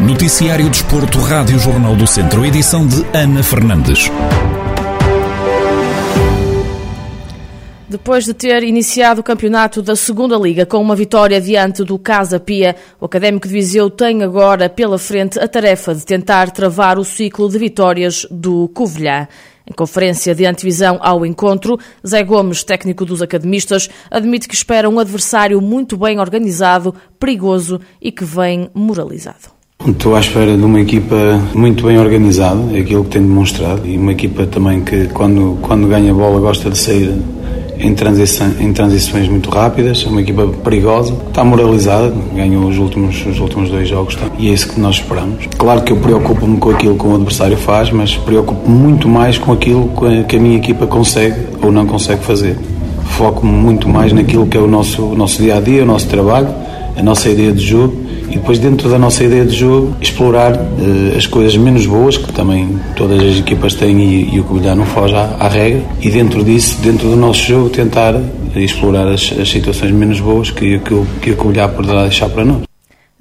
Noticiário Desporto, Rádio Jornal do Centro, edição de Ana Fernandes. Depois de ter iniciado o campeonato da Segunda Liga com uma vitória diante do Casa Pia, o Académico de Viseu tem agora pela frente a tarefa de tentar travar o ciclo de vitórias do Covilhã. Em conferência de antevisão ao encontro, Zé Gomes, técnico dos academistas, admite que espera um adversário muito bem organizado, perigoso e que vem moralizado. Estou à espera de uma equipa muito bem organizada, é aquilo que tem demonstrado, e uma equipa também que, quando, quando ganha bola, gosta de sair em, transição, em transições muito rápidas, é uma equipa perigosa, está moralizada, ganhou os últimos, os últimos dois jogos tá? e é isso que nós esperamos. Claro que eu preocupo-me com aquilo que o adversário faz, mas preocupo-me muito mais com aquilo que a minha equipa consegue ou não consegue fazer. Foco-me muito mais naquilo que é o nosso, o nosso dia a dia, o nosso trabalho, a nossa ideia de jogo e depois dentro da nossa ideia de jogo explorar uh, as coisas menos boas que também todas as equipas têm e, e o Covilhã não foge à, à, regra e dentro disso, dentro do nosso jogo tentar explorar as, as situações menos boas que, que, que o Covilhã poderá deixar para nós.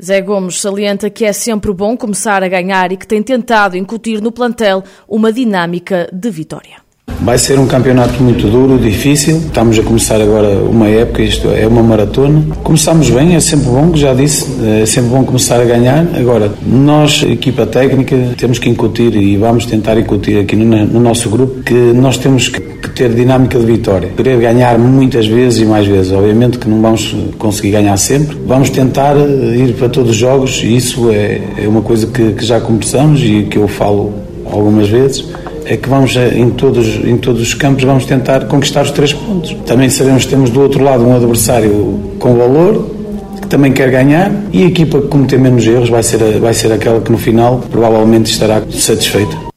Zé Gomes salienta que é sempre bom começar a ganhar e que tem tentado incutir no plantel uma dinâmica de vitória. Vai ser um campeonato muito duro, difícil. Estamos a começar agora uma época, isto é uma maratona. Começamos bem, é sempre bom, já disse, é sempre bom começar a ganhar. Agora, nós, equipa técnica, temos que incutir e vamos tentar incutir aqui no, no nosso grupo que nós temos que, que, ter dinâmica de vitória. Querer ganhar muitas vezes e mais vezes. Obviamente que não vamos conseguir ganhar sempre. Vamos tentar ir para todos os jogos e isso é, é uma coisa que, que já começamos e que eu falo algumas vezes é que vamos eh, em todos, em todos os campos vamos tentar conquistar os três pontos. Também sabemos que temos do outro lado um adversário com valor, que também quer ganhar, e a equipa que cometer menos erros vai ser, vai ser aquela que no final provavelmente estará satisfeita.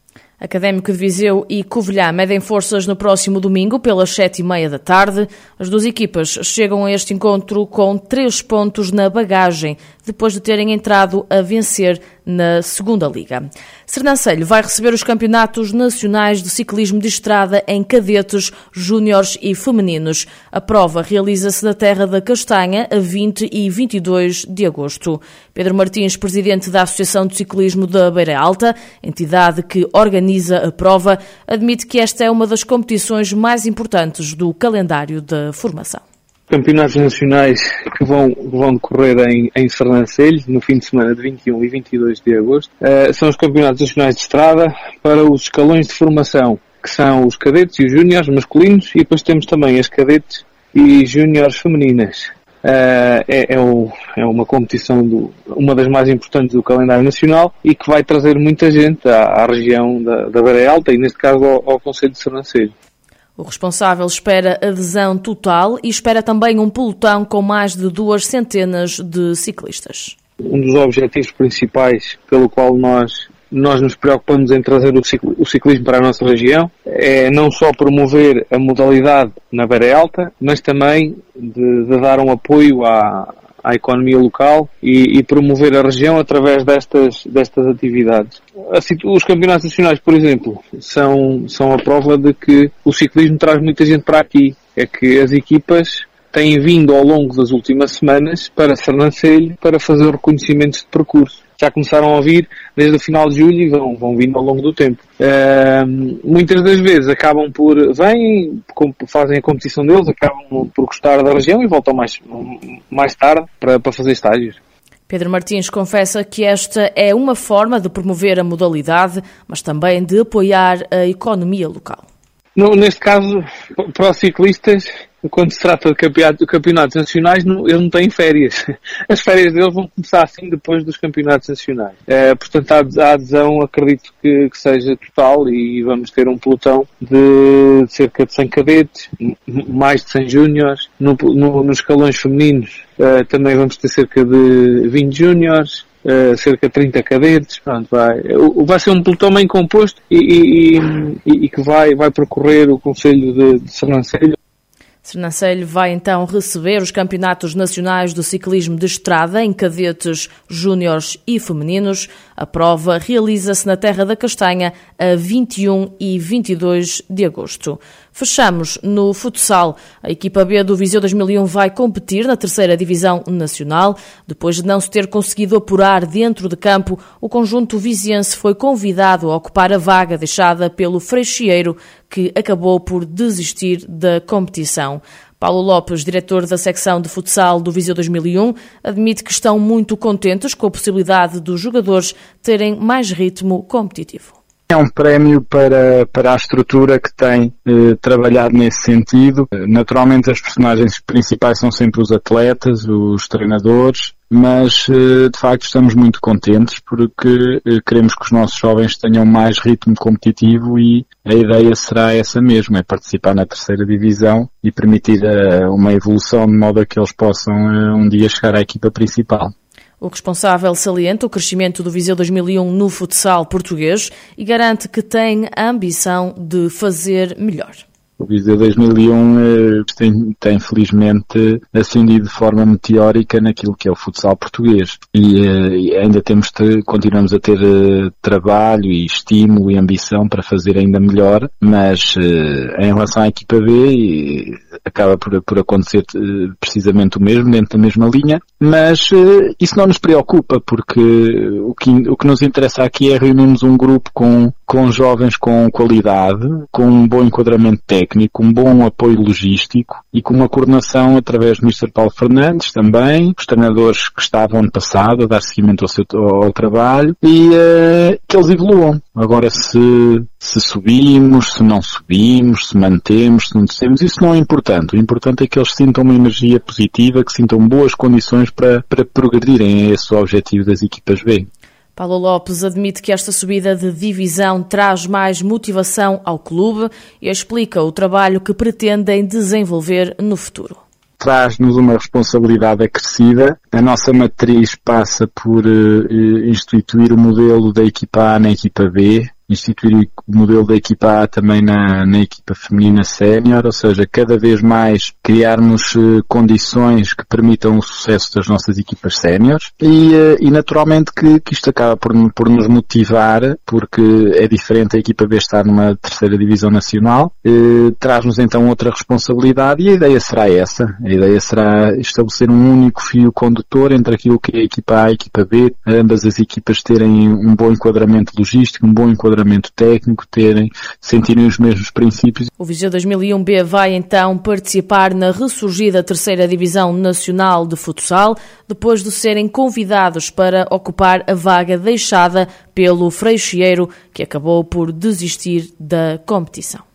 Académico de Viseu e Covilhã medem forças no próximo domingo pelas sete e meia da tarde. As duas equipas chegam a este encontro com três pontos na bagagem, depois de terem entrado a vencer na segunda liga. Sernancelho vai receber os campeonatos nacionais de ciclismo de estrada em cadetes, júniores e femininos. A prova realiza-se na Terra da Castanha a 20 e 22 de agosto. Pedro Martins, presidente da Associação de Ciclismo da Beira Alta, entidade que organiza a prova, admite que esta é uma das competições mais importantes do calendário da formação campeonatos nacionais que vão, vão decorrer em, em Sernancelho, no fim de semana de 21 e 22 de agosto. Uh, são os campeonatos nacionais de estrada para os escalões de formação, que são os cadetes e os júniores masculinos, e depois temos também as cadetes e júniores femininas. Uh, é, é, o, é, uma competição, do, uma das mais importantes do calendário nacional e que vai trazer muita gente à, à região da, da Beira Alta e, neste caso, ao, ao Conselho de Sernancelho. O responsável espera adesão total e espera também um pelotão com mais de duas centenas de ciclistas. Um dos objetivos principais pelo qual nós nós nos preocupamos em trazer o ciclismo para a nossa região é não só promover a modalidade na Beira Alta, mas também de, de dar um apoio à, à economia local e, e, promover a região através destas, destas atividades. Os campeonatos nacionais, por exemplo, são, são a prova de que o ciclismo traz muita gente para aqui. É que as equipas têm vindo ao longo das últimas semanas para Sernancelho para fazer reconhecimentos de percurso já começaram a vir desde o final de julho e vão, vão vindo ao longo do tempo. Uh, muitas das vezes acabam por, vêm, fazem a competição deles, acabam por gostar da região e voltam mais, mais tarde para, para fazer estágios. Pedro Martins confessa que esta é uma forma de promover a modalidade, mas também de apoiar a economia local. No, neste caso, para os ciclistas, quando se trata de campeonatos, campeonatos nacionais, não, eles não têm férias. As férias deles vão começar assim depois dos campeonatos nacionais. É, portanto, a adesão acredito que, que, seja total e vamos ter um pelotão de, cerca de 100 cadetes, mais de 100 júniores. No, no, nos escalões femininos uh, também vamos ter cerca de 20 júniores. Uh, cerca de 30 cadetes, pronto, vai, vai ser um pelotão bem composto e, e, e, e, que vai, vai percorrer o Conselho de, de Sernancelho Sernancelho vai então receber os campeonatos nacionais do ciclismo de estrada em cadetes júniores e femininos. A prova realiza-se na Terra da Castanha a 21 e 22 de agosto. Fechamos no futsal. A equipa B do Viseu 2001 vai competir na terceira divisão nacional. Depois de não se ter conseguido apurar dentro de campo, o conjunto viziense foi convidado a ocupar a vaga deixada pelo Freixeiro, que acabou por desistir da competição. Paulo Lopes, diretor da secção de futsal do Viseu 2001, admite que estão muito contentes com a possibilidade dos jogadores terem mais ritmo competitivo. É um prémio para, para a estrutura que tem eh, trabalhado nesse sentido. Naturalmente as personagens principais são sempre os atletas, os treinadores, mas eh, de facto estamos muito contentes porque eh, queremos que os nossos jovens tenham mais ritmo competitivo e a ideia será essa mesmo, é participar na terceira divisão e permitir eh, uma evolução de modo a que eles possam um dia chegar à equipa principal. O responsável salienta o crescimento do Viseu 2001 no futsal português e garante que tem a ambição de fazer melhor. O Viseu 2001 eh, tem, tem felizmente ascendido de forma meteórica naquilo que é o futsal português. E, eh, ainda temos continuamos a ter eh, trabalho e estímulo e ambição para fazer ainda melhor, mas em relação à equipa B acaba por, por acontecer precisamente o mesmo, dentro da mesma linha, mas isso não nos preocupa porque o que, o que nos interessa aqui é reunirmos um grupo com, com jovens com qualidade, com um bom enquadramento técnico técnico, um bom apoio logístico e com uma coordenação através do Mr. Paulo Fernandes também, os treinadores que estavam ano passado a dar seguimento ao, seu, ao, trabalho e uh, que eles evoluam. Agora se, se subimos, se não subimos, se mantemos, se não descemos, isso não é importante. O importante é que eles sintam uma energia positiva, que sintam boas condições para, para progredirem a esse objetivo das equipas B. Paulo Lopes admite que esta subida de divisão traz mais motivação ao clube e explica o trabalho que pretendem desenvolver no futuro. Traz-nos uma responsabilidade acrescida. A nossa matriz passa por uh, instituir o modelo da equipa A na equipa B, instituir o modelo da equipa A também na, na equipa feminina sénior, ou seja, cada vez mais criarmos uh, condições que permitam o sucesso das nossas equipas séniores e, uh, e naturalmente que, que isto acaba por, por nos motivar, porque é diferente a equipa B estar numa terceira divisão nacional, uh, traz-nos então outra responsabilidade e a ideia será essa. A ideia será estabelecer um único fio condutor entre aquilo que é a equipa A e a equipa B, ambas as equipas terem um bom enquadramento logístico, um bom enquadramento técnico, terem, sentirem os mesmos princípios. O Viseu 2001B vai então participar na ressurgida terceira divisão nacional de futsal, depois de serem convidados para ocupar a vaga deixada pelo Freixeiro, que acabou por desistir da competição.